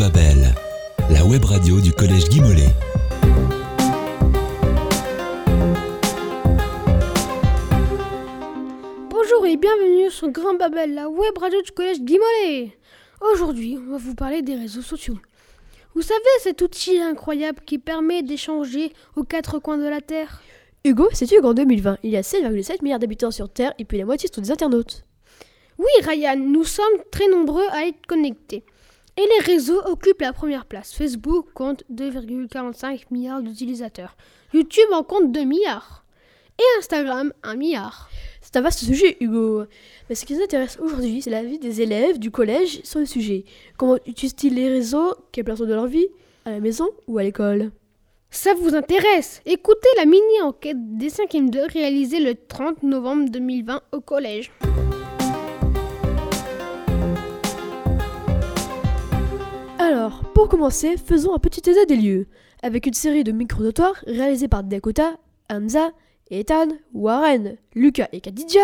Babel, la web radio du Collège Guy Mollet. Bonjour et bienvenue sur Grand Babel, la web radio du collège Guy Mollet. Aujourd'hui, on va vous parler des réseaux sociaux. Vous savez cet outil incroyable qui permet d'échanger aux quatre coins de la Terre? Hugo, sais-tu qu'en 2020, il y a 7,7 milliards d'habitants sur Terre et puis la moitié sont des internautes Oui, Ryan, nous sommes très nombreux à être connectés. Et les réseaux occupent la première place. Facebook compte 2,45 milliards d'utilisateurs. YouTube en compte 2 milliards. Et Instagram 1 milliard. C'est un vaste sujet, Hugo. Mais ce qui nous intéresse aujourd'hui, c'est la vie des élèves du collège sur le sujet. Comment utilisent-ils les réseaux? Quelle place dans leur vie? À la maison ou à l'école? Ça vous intéresse? Écoutez la mini-enquête des 5e 2 réalisée le 30 novembre 2020 au collège. Alors, pour commencer, faisons un petit état des lieux, avec une série de micro-notoires réalisés par Dakota, Hamza, Ethan, Warren, Lucas et Khadija.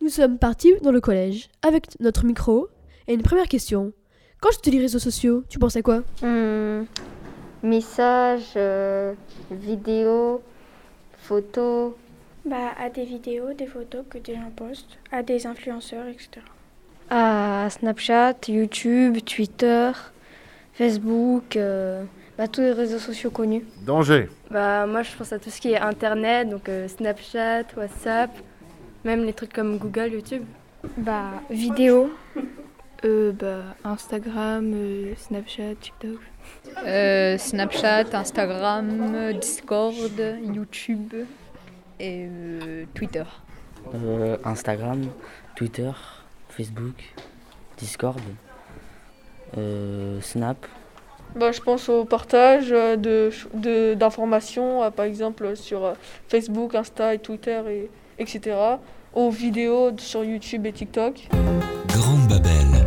Nous sommes partis dans le collège, avec notre micro, et une première question. Quand je te dis réseaux sociaux, tu penses à quoi? Hmm, messages, euh, vidéos, photos. Bah, à des vidéos, des photos que des gens postent, à des influenceurs, etc. À Snapchat, YouTube, Twitter, Facebook, euh, bah, tous les réseaux sociaux connus. Danger. Bah, moi, je pense à tout ce qui est Internet, donc euh, Snapchat, WhatsApp, même les trucs comme Google, YouTube. Bah, vidéos. Euh, bah, Instagram, euh, Snapchat, TikTok. Euh, Snapchat, Instagram, Discord, YouTube et euh, Twitter. Euh, Instagram, Twitter, Facebook, Discord, Snap. Bah, je pense au partage euh, de, de- d'informations, euh, par exemple sur euh, Facebook, Insta et Twitter, et, etc. Aux vidéos sur YouTube et TikTok. Grande Babel,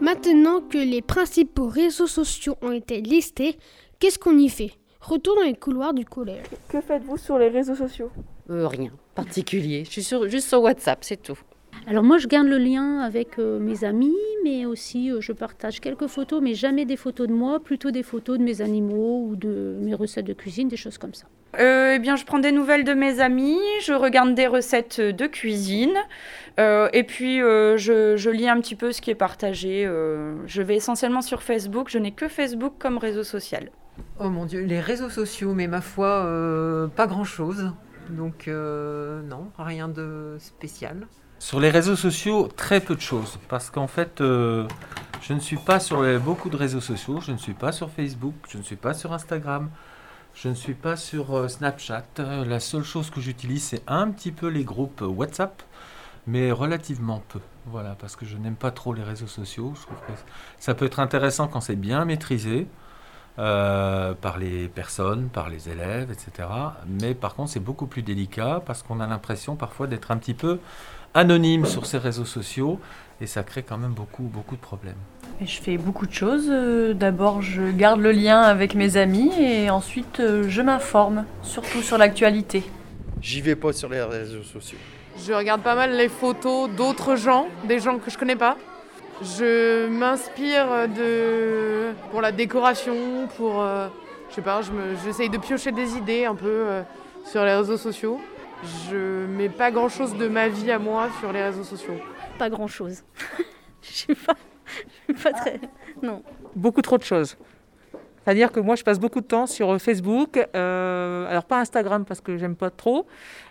Maintenant que les principaux réseaux sociaux ont été listés, qu'est-ce qu'on y fait? Retour dans les couloirs du collège. Que faites-vous sur les réseaux sociaux? Euh, rien particulier. Je suis sur- juste sur WhatsApp, c'est tout. Alors moi, je garde le lien avec euh, mes amis, mais aussi euh, je partage quelques photos, mais jamais des photos de moi, plutôt des photos de mes animaux ou de mes recettes de cuisine, des choses comme ça. Euh, eh bien, je prends des nouvelles de mes amis, je regarde des recettes de cuisine, euh, et puis euh, je, je lis un petit peu ce qui est partagé. euh, je vais essentiellement sur Facebook, je n'ai que Facebook comme réseau social. Oh mon Dieu, les réseaux sociaux, mais ma foi, euh, pas grand-chose. Donc euh, non, rien de spécial. Sur les réseaux sociaux, très peu de choses. Parce qu'en fait, euh, je ne suis pas sur beaucoup de réseaux sociaux. Je ne suis pas sur Facebook. Je ne suis pas sur Instagram. Je ne suis pas sur euh, Snapchat. La seule chose que j'utilise, c'est un petit peu les groupes WhatsApp, mais relativement peu. Voilà, parce que je n'aime pas trop les réseaux sociaux. Je trouve que ça peut être intéressant quand c'est bien maîtrisé. Euh, par les personnes, par les élèves, etc. Mais par contre, c'est beaucoup plus délicat parce qu'on a l'impression parfois d'être un petit peu anonyme sur ces réseaux sociaux et ça crée quand même beaucoup, beaucoup de problèmes. Et je fais beaucoup de choses. Euh, D'abord, je garde le lien avec mes amis et ensuite, euh, je m'informe, surtout sur l'actualité. J'y vais pas sur les réseaux sociaux. Je regarde pas mal les photos d'autres gens, des gens que je connais pas. Je m'inspire de pour la décoration, pour euh, je sais pas, je j'essaye de piocher des idées un peu euh, sur les réseaux sociaux. Je mets pas grand chose de ma vie à moi sur les réseaux sociaux. Pas grand-chose. Je suis pas, je suis pas très... Non. beaucoup trop de choses. C'est-à-dire que moi, je passe beaucoup de temps sur Facebook, euh, alors pas Instagram parce que j'aime pas trop,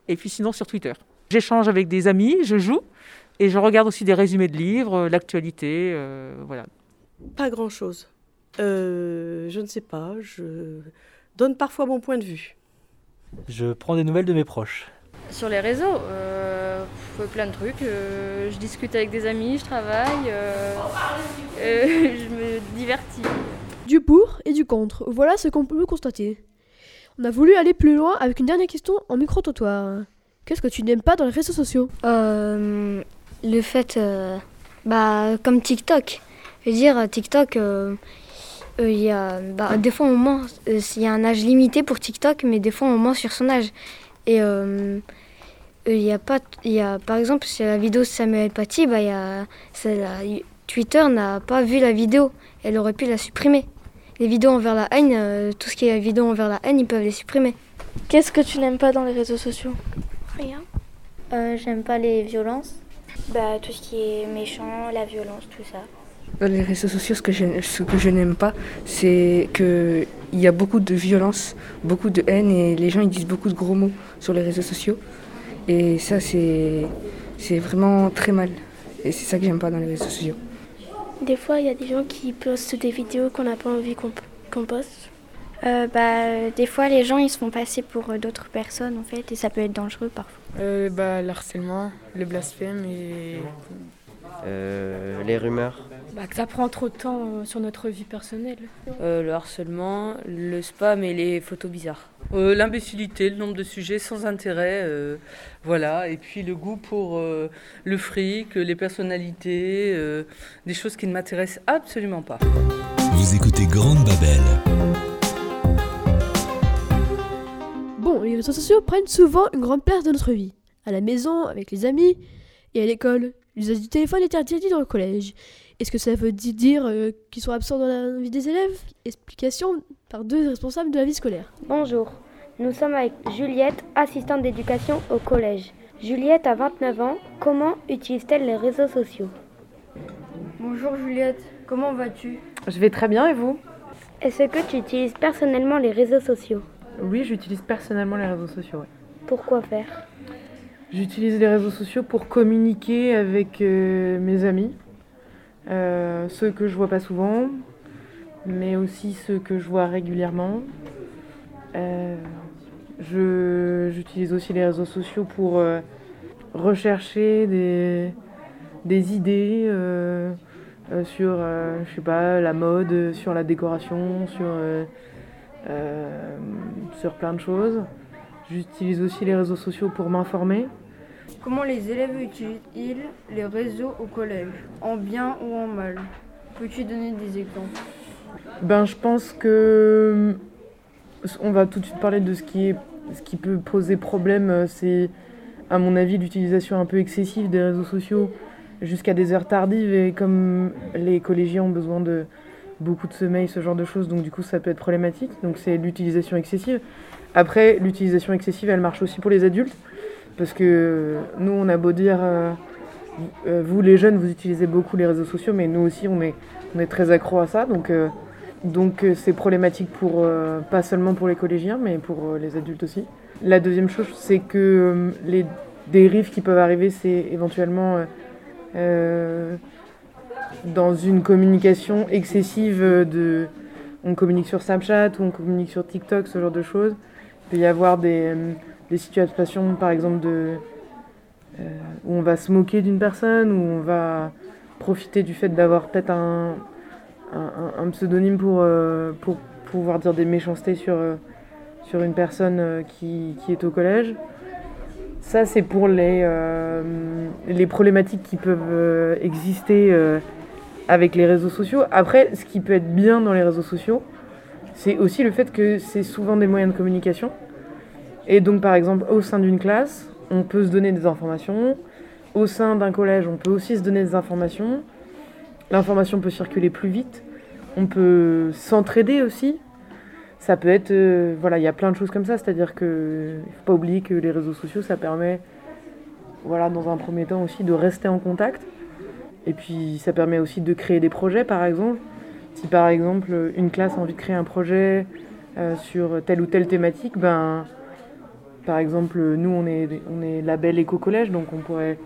et puis sinon sur Twitter. J'échange avec des amis, je joue, et je regarde aussi des résumés de livres, l'actualité, euh, voilà. Pas grand-chose. Euh, je ne sais pas, je donne parfois mon point de vue. Je prends des nouvelles de mes proches. Sur les réseaux, euh, plein de trucs. euh, je discute avec des amis, je travaille, euh, euh, je me divertis. Du pour et du contre, voilà ce qu'on peut constater. On a voulu aller plus loin avec une dernière question en micro-trottoir. Qu'est-ce que tu n'aimes pas dans les réseaux sociaux? Euh, le fait, euh, bah, comme TikTok. Je veux dire, TikTok, euh, euh, il y a, bah, des fois on ment. Euh, Il y a un âge limité pour TikTok, mais des fois on ment sur son âge. Et euh, euh, il y a pas, il y a, par exemple, sur la vidéo de Samuel Paty, bah, il y a, la- Twitter n'a pas vu la vidéo. Elle aurait pu la supprimer. Les vidéos envers la haine, euh, tout ce qui est vidéo envers la haine, ils peuvent les supprimer. Qu'est-ce que tu n'aimes pas dans les réseaux sociaux? Rien. Euh, J'aime pas les violences. Bah, tout ce qui est méchant, la violence, tout ça. Dans les réseaux sociaux, ce que je, ce que je n'aime pas, c'est qu'il y a beaucoup de violence, beaucoup de haine et les gens ils disent beaucoup de gros mots sur les réseaux sociaux. Et ça, c'est vraiment très mal. Et c'est ça que j'aime pas dans les réseaux sociaux. Des fois, il y a des gens qui postent des vidéos qu'on n'a pas envie qu'on qu'on poste. Euh, bah, des fois, les gens ils se font passer pour euh, d'autres personnes en fait, et ça peut être dangereux parfois. Euh, bah, l'harcèlement, le blasphème et Euh, les rumeurs. Bah, que ça prend trop de temps euh, sur notre vie personnelle. Euh, le harcèlement, le spam et les photos bizarres. Euh, L'imbécilité, le nombre de sujets sans intérêt, euh, voilà. Et puis le goût pour euh, le fric, les personnalités, euh, des choses qui ne m'intéressent absolument pas. Vous écoutez Grande Babel. Les réseaux sociaux prennent souvent une grande place dans notre vie. À la maison, avec les amis et à l'école. L'usage du téléphone est interdit dans le collège. Est-ce que ça veut di- dire euh, qu'ils sont absents dans la vie des élèves? Explication par deux responsables de la vie scolaire. Bonjour, nous sommes avec Juliette, assistante d'éducation au collège. Juliette a 29 ans, comment utilise-t-elle les réseaux sociaux? Bonjour Juliette, comment vas-tu? Je vais très bien et vous? Est-ce que tu utilises personnellement les réseaux sociaux? Oui, j'utilise personnellement les réseaux sociaux. ouais. Pourquoi faire? J'utilise les réseaux sociaux pour communiquer avec euh, mes amis, euh, ceux que je vois pas souvent, mais aussi ceux que je vois régulièrement. Euh, J'utilise aussi les réseaux sociaux pour rechercher des, des idées sur, je sais pas, la mode, sur la décoration, sur, euh, euh, sur plein de choses. J'utilise aussi les réseaux sociaux pour m'informer. Comment les élèves utilisent-ils les réseaux au collège? En bien ou en mal? Peux-tu donner des exemples? Ben, je pense que on va tout de suite parler de ce qui est, ce qui peut poser problème. euh, C'est, à mon avis, l'utilisation un peu excessive des réseaux sociaux jusqu'à des heures tardives. Et comme les collégiens ont besoin de beaucoup de sommeil, ce genre de choses, donc du coup, ça peut être problématique. Donc, c'est l'utilisation excessive. Après, l'utilisation excessive, elle marche aussi pour les adultes. Parce que nous, on a beau dire, euh, euh, vous les jeunes, vous utilisez beaucoup les réseaux sociaux, mais nous aussi, on est, on est très accro à ça. Donc, euh, donc euh, c'est problématique pour, euh, pas seulement pour les collégiens, mais pour euh, les adultes aussi. La deuxième chose, c'est que euh, les dérives qui peuvent arriver, c'est éventuellement euh, euh, dans une communication excessive de... On communique sur Snapchat ou on communique sur TikTok, ce genre de choses. Il peut y avoir des, des situations, par exemple, euh, où on va se moquer d'une personne, où on va profiter du fait d'avoir peut-être un, un, pseudonyme pour, euh, pour pouvoir dire des méchancetés sur, euh, sur une personne qui, qui est au collège. Ça, c'est pour les, euh, problématiques qui peuvent euh, exister euh, avec les réseaux sociaux. Après, ce qui peut être bien dans les réseaux sociaux, c'est aussi le fait que c'est souvent des moyens de communication. Et donc, par exemple, au sein d'une classe, on peut se donner des informations. Au sein d'un collège, on peut aussi se donner des informations. L'information peut circuler plus vite. On peut s'entraider aussi. Ça peut être. euh, voilà, il y a plein de choses comme ça. C'est-à-dire que. Il faut pas oublier que les réseaux sociaux, ça permet, voilà, dans un premier temps aussi, de rester en contact. Et puis, ça permet aussi de créer des projets, par exemple. Si par exemple, une classe a envie de créer un projet euh, sur telle ou telle thématique, ben. Par exemple, nous, on est, on est label éco-collège, donc on pourrait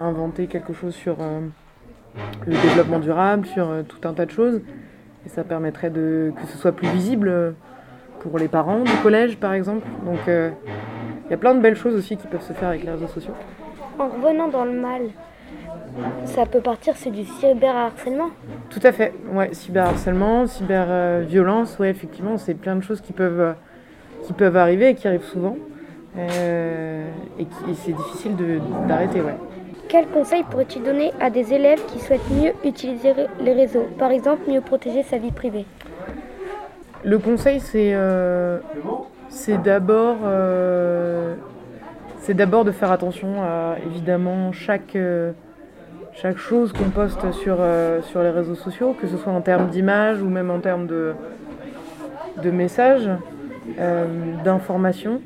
inventer quelque chose sur euh, le développement durable, sur tout un tas de choses. Et ça permettrait de, que ce soit plus visible pour les parents du collège, par exemple. Donc, euh, il y a plein de belles choses aussi qui peuvent se faire avec les réseaux sociaux. En revenant dans le mal, ça peut partir, c'est du cyberharcèlement. Tout à fait, ouais, cyberharcèlement, cyberviolence, ouais, effectivement, c'est plein de choses qui peuvent, euh, qui peuvent arriver et qui arrivent souvent. Euh, et c'est difficile de- d'arrêter, ouais. Quels conseils pourrais-tu donner à des élèves qui souhaitent mieux utiliser les réseaux? Par exemple, mieux protéger sa vie privée. Le conseil, c'est euh, d'abord euh, c'est d'abord de faire attention à évidemment chaque euh, chaque chose qu'on poste sur, sur les réseaux sociaux, que ce soit en termes d'image ou même en termes de, de messages, d'informations.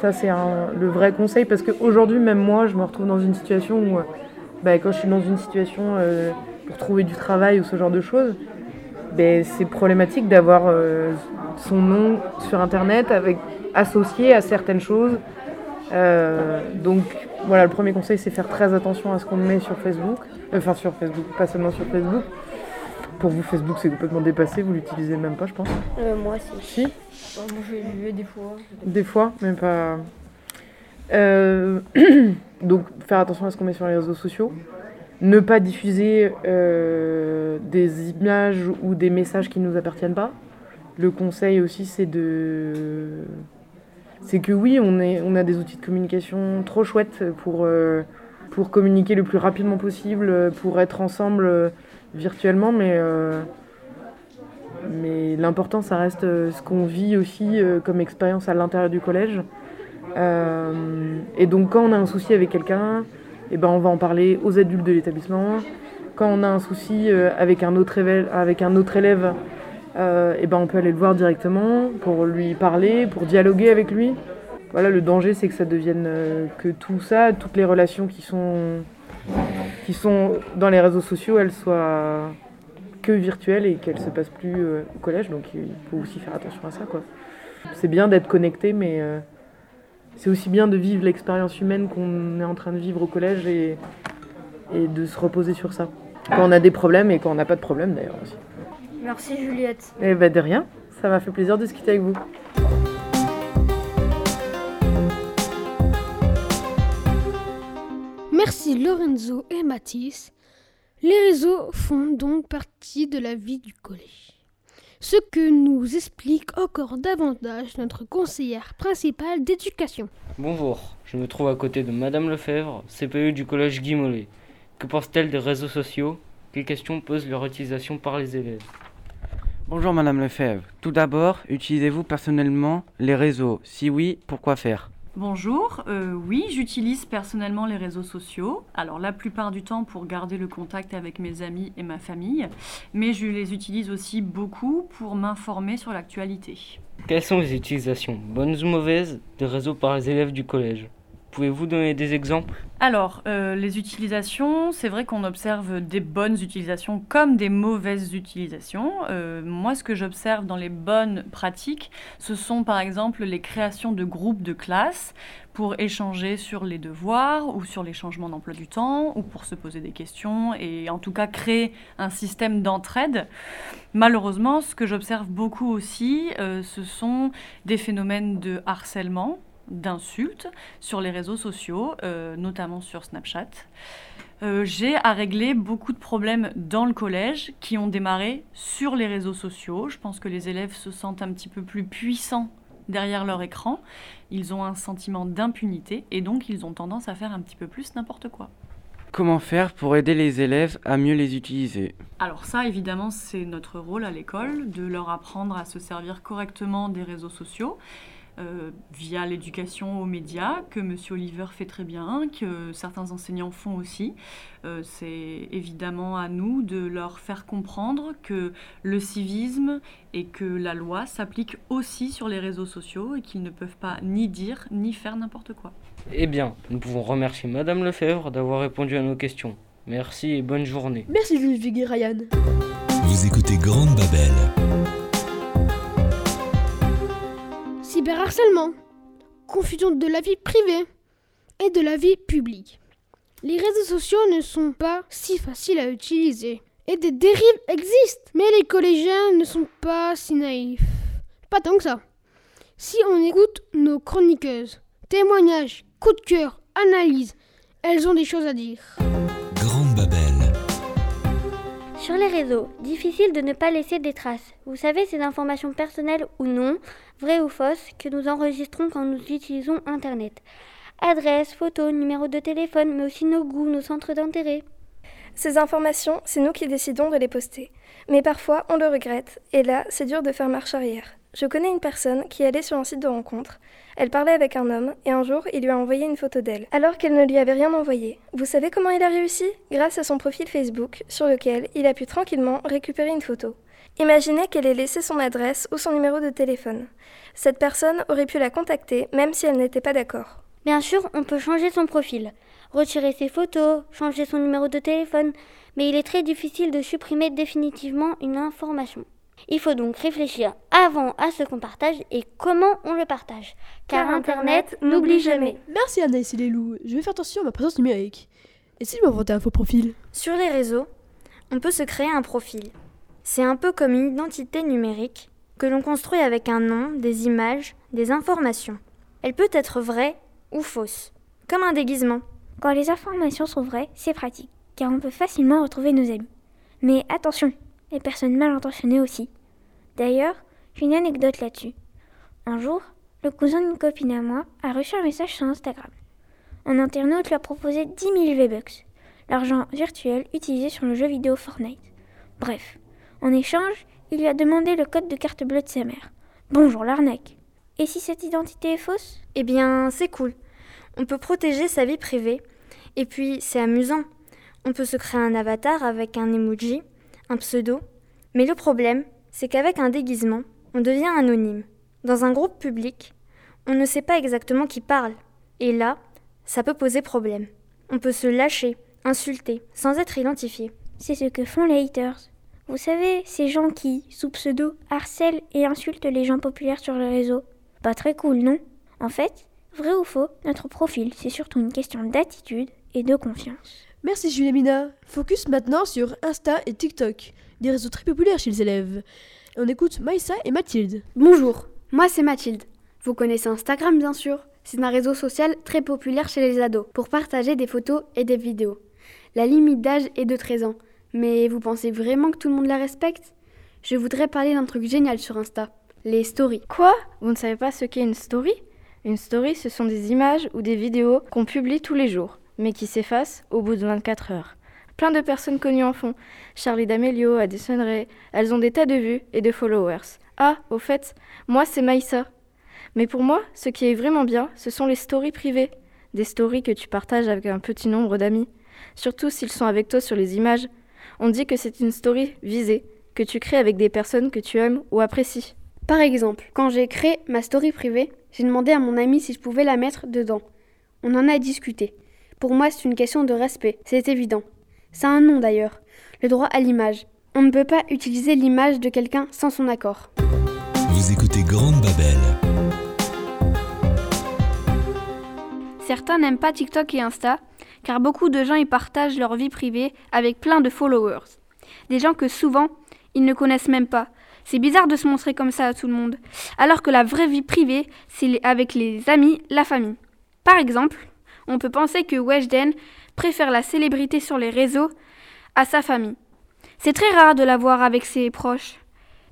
Ça, c'est le vrai conseil parce qu'aujourd'hui, même moi, je me retrouve dans une situation où, bah, quand je suis dans une situation pour trouver du travail ou ce genre de choses, bah, c'est problématique d'avoir son nom sur Internet avec, associé à certaines choses. donc voilà, le premier conseil, c'est faire très attention à ce qu'on met sur Facebook. Enfin, sur Facebook, pas seulement sur Facebook. Pour vous, Facebook, c'est complètement dépassé, vous l'utilisez même pas, je pense. Euh, moi, si. Si? Moi, je l'ai des fois. Des fois, mais pas. Euh, donc, faire attention à ce qu'on met sur les réseaux sociaux. Ne pas diffuser euh, des images ou des messages qui ne nous appartiennent pas. Le conseil aussi, c'est de c'est que oui, on, est, on a des outils de communication trop chouettes pour, euh, communiquer le plus rapidement possible, pour être ensemble euh, virtuellement, mais, mais l'important, ça reste ce qu'on vit aussi comme expérience à l'intérieur du collège. et donc, quand on a un souci avec quelqu'un, eh ben, on va en parler aux adultes de l'établissement. Quand on a un souci avec un autre élève, avec euh, et ben on peut aller le voir directement pour lui parler, pour dialoguer avec lui. Voilà, le danger c'est que ça devienne euh, que tout ça, toutes les relations qui sont, qui sont dans les réseaux sociaux, elles soient que virtuelles et qu'elles se passent plus euh, au collège. Donc il faut aussi faire attention à ça. C'est bien d'être connecté, mais c'est aussi bien de vivre l'expérience humaine qu'on est en train de vivre au collège et, et de se reposer sur ça. Quand on a des problèmes et quand on n'a pas de problème d'ailleurs aussi. Merci Juliette. Eh ben de rien, ça m'a fait plaisir de discuter avec vous. Merci Lorenzo et Mathis. Les réseaux font donc partie de la vie du collège. Ce que nous explique encore davantage notre conseillère principale d'éducation. Bonjour, je me trouve à côté de Madame Lefebvre, CPU du collège Guy Mollet. Que pense-t-elle des réseaux sociaux? Quelles questions pose leur utilisation par les élèves? Bonjour Madame Lefebvre. Tout d'abord, utilisez-vous personnellement les réseaux? Si oui, pourquoi faire? Bonjour, euh, oui, j'utilise personnellement les réseaux sociaux. Alors la plupart du temps pour garder le contact avec mes amis et ma famille, mais je les utilise aussi beaucoup pour m'informer sur l'actualité. Quelles sont les utilisations, bonnes ou mauvaises, des réseaux par les élèves du collège? Pouvez-vous donner des exemples? Alors, euh, les utilisations, c'est vrai qu'on observe des bonnes utilisations comme des mauvaises utilisations. Euh, moi, ce que j'observe dans les bonnes pratiques, ce sont par exemple les créations de groupes de classe pour échanger sur les devoirs ou sur les changements d'emploi du temps ou pour se poser des questions et en tout cas créer un système d'entraide. Malheureusement, ce que j'observe beaucoup aussi, euh, ce sont des phénomènes de harcèlement d'insultes sur les réseaux sociaux, euh, notamment sur Snapchat. Euh, j'ai à régler beaucoup de problèmes dans le collège qui ont démarré sur les réseaux sociaux. Je pense que les élèves se sentent un petit peu plus puissants derrière leur écran. Ils ont un sentiment d'impunité et donc ils ont tendance à faire un petit peu plus n'importe quoi. Comment faire pour aider les élèves à mieux les utiliser? Alors ça, évidemment, c'est notre rôle à l'école, de leur apprendre à se servir correctement des réseaux sociaux euh, via l'éducation aux médias, que M. Oliver fait très bien, que certains enseignants font aussi. Euh, c'est évidemment à nous de leur faire comprendre que le civisme et que la loi s'appliquent aussi sur les réseaux sociaux et qu'ils ne peuvent pas ni dire ni faire n'importe quoi. Eh bien, nous pouvons remercier Madame Lefebvre d'avoir répondu à nos questions. Merci et bonne journée. Merci Ludwig et Ryan. Vous écoutez Grande Babel. Cyberharcèlement, confusion de la vie privée et de la vie publique. Les réseaux sociaux ne sont pas si faciles à utiliser et des dérives existent, mais les collégiens ne sont pas si naïfs. Pas tant que ça. Si on écoute nos chroniqueuses, témoignages, coups de cœur, analyses, elles ont des choses à dire. Sur les réseaux, difficile de ne pas laisser des traces. Vous savez, ces informations personnelles ou non, vraies ou fausses, que nous enregistrons quand nous utilisons Internet. Adresse, photos, numéro de téléphone, mais aussi nos goûts, nos centres d'intérêt. Ces informations, c'est nous qui décidons de les poster. Mais parfois, on le regrette, et là, c'est dur de faire marche arrière. Je connais une personne qui allait sur un site de rencontre. Elle parlait avec un homme et un jour, il lui a envoyé une photo d'elle, alors qu'elle ne lui avait rien envoyé. Vous savez comment il a réussi? Grâce à son profil Facebook, sur lequel il a pu tranquillement récupérer une photo. Imaginez qu'elle ait laissé son adresse ou son numéro de téléphone. Cette personne aurait pu la contacter même si elle n'était pas d'accord. Bien sûr, on peut changer son profil, retirer ses photos, changer son numéro de téléphone, mais il est très difficile de supprimer définitivement une information. Il faut donc réfléchir avant à ce qu'on partage et comment on le partage. Car Internet n'oublie jamais. Merci Anaïs et les loups. Je vais faire attention à ma présence numérique. Et si je m'inventais un faux profil? Sur les réseaux, on peut se créer un profil. C'est un peu comme une identité numérique que l'on construit avec un nom, des images, des informations. Elle peut être vraie ou fausse, comme un déguisement. Quand les informations sont vraies, c'est pratique, car on peut facilement retrouver nos amis. Mais attention, les personnes mal intentionnées aussi. D'ailleurs, j'ai une anecdote là-dessus. Un jour, le cousin d'une copine à moi a reçu un message sur Instagram. Un internaute lui a proposé 10 000 V-Bucks, l'argent virtuel utilisé sur le jeu vidéo Fortnite. Bref, en échange, il lui a demandé le code de carte bleue de sa mère. Bonjour l'arnaque. Et si cette identité est fausse? Eh bien, c'est cool. On peut protéger sa vie privée. Et puis, c'est amusant. On peut se créer un avatar avec un emoji, un pseudo. Mais le problème, c'est qu'avec un déguisement, on devient anonyme. Dans un groupe public, on ne sait pas exactement qui parle. Et là, ça peut poser problème. On peut se lâcher, insulter, sans être identifié. C'est ce que font les haters. Vous savez, ces gens qui, sous pseudo, harcèlent et insultent les gens populaires sur les réseaux. Pas très cool, non? En fait, vrai ou faux, notre profil, c'est surtout une question d'attitude et de confiance. Merci Juliamina. Focus maintenant sur Insta et TikTok, des réseaux très populaires chez les élèves. Et on écoute Maïssa et Mathilde. Bonjour, moi c'est Mathilde. Vous connaissez Instagram bien sûr C'est un réseau social très populaire chez les ados pour partager des photos et des vidéos. La limite d'âge est de 13 ans. Mais vous pensez vraiment que tout le monde la respecte? Je voudrais parler d'un truc génial sur Insta, les stories. Quoi? Vous ne savez pas ce qu'est une story? Une story, ce sont des images ou des vidéos qu'on publie tous les jours, mais qui s'effacent au bout de 24 heures. Plein de personnes connues en font. Charlie D'Amelio, Addison Rae, elles ont des tas de vues et de followers. Ah, au fait, moi c'est Maïssa. Mais pour moi, ce qui est vraiment bien, ce sont les stories privées. Des stories que tu partages avec un petit nombre d'amis. Surtout s'ils sont avec toi sur les images. On dit que c'est une story visée, que tu crées avec des personnes que tu aimes ou apprécies. Par exemple, quand j'ai créé ma story privée, j'ai demandé à mon ami si je pouvais la mettre dedans. On en a discuté. Pour moi, c'est une question de respect, c'est évident. C'est un nom d'ailleurs, le droit à l'image. On ne peut pas utiliser l'image de quelqu'un sans son accord. Vous écoutez Grande Babel. Certains n'aiment pas TikTok et Insta, car beaucoup de gens y partagent leur vie privée avec plein de followers. Des gens que souvent, ils ne connaissent même pas. C'est bizarre de se montrer comme ça à tout le monde, alors que la vraie vie privée, c'est avec les amis, la famille. Par exemple, on peut penser que Weshden préfère la célébrité sur les réseaux à sa famille. C'est très rare de la voir avec ses proches.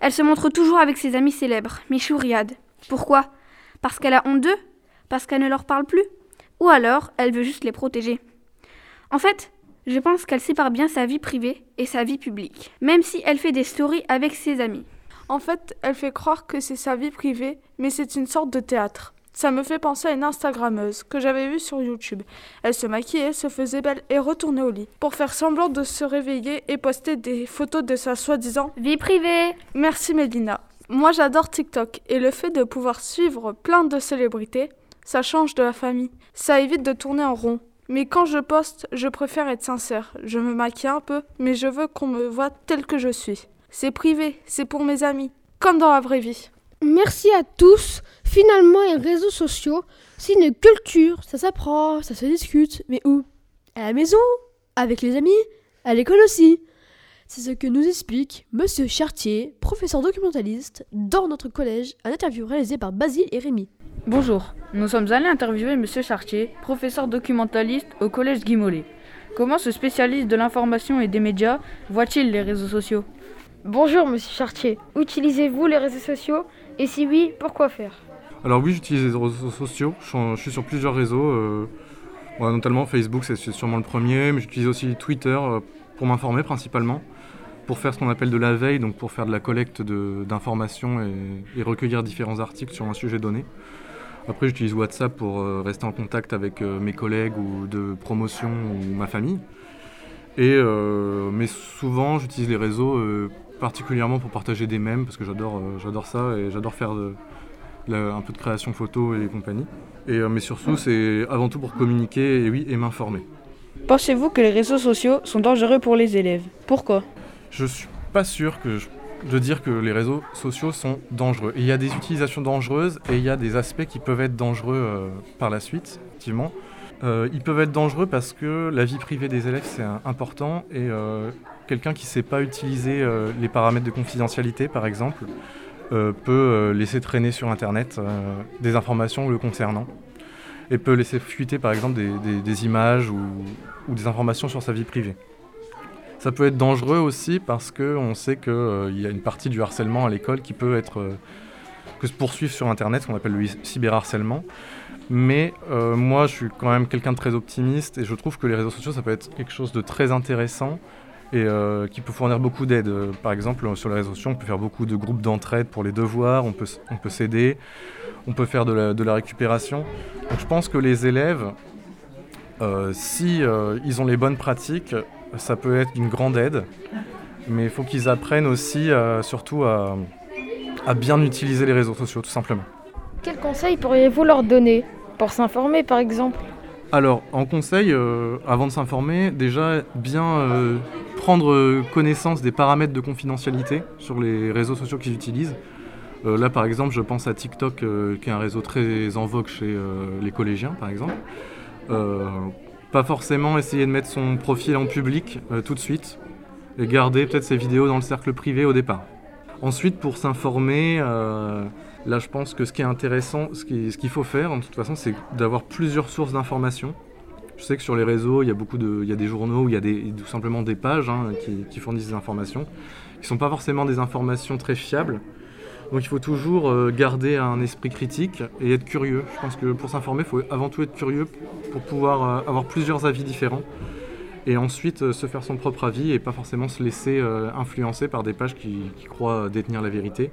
Elle se montre toujours avec ses amis célèbres, Michou Riyad. Pourquoi? Parce qu'elle a honte d'eux? Parce qu'elle ne leur parle plus? Ou alors, elle veut juste les protéger? En fait, je pense qu'elle sépare bien sa vie privée et sa vie publique, même si elle fait des stories avec ses amis. En fait, elle fait croire que c'est sa vie privée, mais c'est une sorte de théâtre. Ça me fait penser à une Instagrammeuse que j'avais vue sur YouTube. Elle se maquillait, se faisait belle et retournait au lit pour faire semblant de se réveiller et poster des photos de sa soi-disant vie privée. Merci Mélina. Moi j'adore TikTok et le fait de pouvoir suivre plein de célébrités, ça change de la famille. Ça évite de tourner en rond. Mais quand je poste, je préfère être sincère. Je me maquille un peu, mais je veux qu'on me voit tel que je suis. C'est privé, c'est pour mes amis, comme dans la vraie vie. Merci à tous. Finalement, les réseaux sociaux, c'est une culture. Ça s'apprend, ça se discute. Mais où? À la maison? Avec les amis? À l'école aussi C'est ce que nous explique Monsieur Chartier, professeur documentaliste, dans notre collège, un interview réalisé par Basile et Rémi. Bonjour, nous sommes allés interviewer Monsieur Chartier, professeur documentaliste au collège Guy Mollet. Comment ce spécialiste de l'information et des médias? Voit-il les réseaux sociaux? Bonjour Monsieur Chartier, utilisez-vous les réseaux sociaux? Et si oui, pourquoi faire? Alors oui, j'utilise les réseaux sociaux, je suis sur plusieurs réseaux, euh, notamment Facebook, c'est sûrement le premier, mais j'utilise aussi Twitter euh, pour m'informer principalement. pour faire ce qu'on appelle de la veille, donc pour faire de la collecte d'informations et, recueillir différents articles sur un sujet donné. Après, j'utilise WhatsApp pour euh, rester en contact avec mes collègues ou de promotion ou ma famille. Et, mais souvent, j'utilise les réseaux particulièrement pour partager des mèmes parce que j'adore j'adore ça et j'adore faire de, un peu de création photo et compagnie. Et, mais surtout, c'est avant tout pour communiquer et, oui, et m'informer. Pensez-vous que les réseaux sociaux sont dangereux pour les élèves? Pourquoi? Je suis pas sûr que je de dire que les réseaux sociaux sont dangereux. il y a des utilisations dangereuses et il y a des aspects qui peuvent être dangereux euh, par la suite, effectivement. Euh, ils peuvent être dangereux parce que la vie privée des élèves c'est important et euh, quelqu'un qui ne sait pas utiliser les paramètres de confidentialité par exemple peut laisser traîner sur internet des informations le concernant et peut laisser fuiter par exemple des, images ou des informations sur sa vie privée. Ça peut être dangereux aussi parce qu'on sait qu'il euh, y a une partie du harcèlement à l'école qui peut être euh, que se poursuivre sur Internet, ce qu'on appelle le cyberharcèlement. Mais euh, moi, je suis quand même quelqu'un de très optimiste et je trouve que les réseaux sociaux, ça peut être quelque chose de très intéressant et qui peut fournir beaucoup d'aide. Par exemple, sur les réseaux sociaux, on peut faire beaucoup de groupes d'entraide pour les devoirs, on peut, on peut s'aider, on peut faire de la, récupération. Donc je pense que les élèves, si ils ont les bonnes pratiques, ça peut être une grande aide, mais il faut qu'ils apprennent aussi euh, surtout à, bien utiliser les réseaux sociaux, tout simplement. Quels conseils pourriez-vous leur donner pour s'informer, par exemple? Alors, en conseil, euh, avant de s'informer, déjà bien euh, prendre connaissance des paramètres de confidentialité sur les réseaux sociaux qu'ils utilisent. là, par exemple, je pense à TikTok, qui est un réseau très en vogue chez les collégiens, par exemple pas forcément essayer de mettre son profil en public euh, tout de suite et garder peut-être ses vidéos dans le cercle privé au départ. Ensuite, pour s'informer, euh, là je pense que ce qui est intéressant, ce qu'il faut faire de toute façon, c'est d'avoir plusieurs sources d'informations. Je sais que sur les réseaux, il y a beaucoup de, il y a des journaux, il y a tout simplement des pages hein, qui, qui, fournissent des informations, qui ne sont pas forcément des informations très fiables. Donc il faut toujours euh, garder un esprit critique et être curieux. Je pense que pour s'informer, il faut avant tout être curieux pour pouvoir euh, avoir plusieurs avis différents et ensuite euh, se faire son propre avis et pas forcément se laisser influencer par des pages qui, croient détenir la vérité,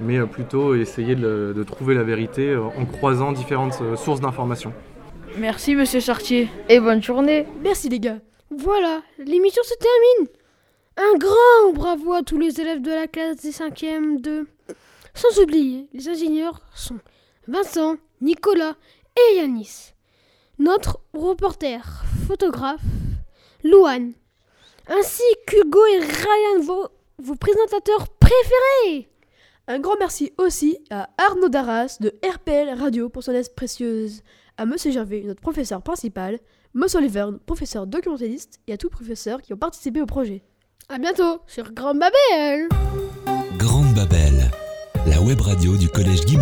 mais plutôt essayer de, trouver la vérité en croisant différentes sources d'informations. Merci Monsieur Chartier et bonne journée. Merci les gars. Voilà, l'émission se termine. Un grand bravo à tous les élèves de la classe des 5e de sans oublier, les ingénieurs sont Vincent, Nicolas et Yanis. Notre reporter, photographe, Louane, ainsi qu'Hugo et Ryan, vos, présentateurs préférés. Un grand merci aussi à Arnaud Darras de RPL Radio pour son aide précieuse, à Monsieur Gervais, notre professeur principal, Monsieur Oliver, professeur documentaliste, et à tous les professeurs qui ont participé au projet. A bientôt sur Grande Babel. Grande Babel la web radio du Collège Guy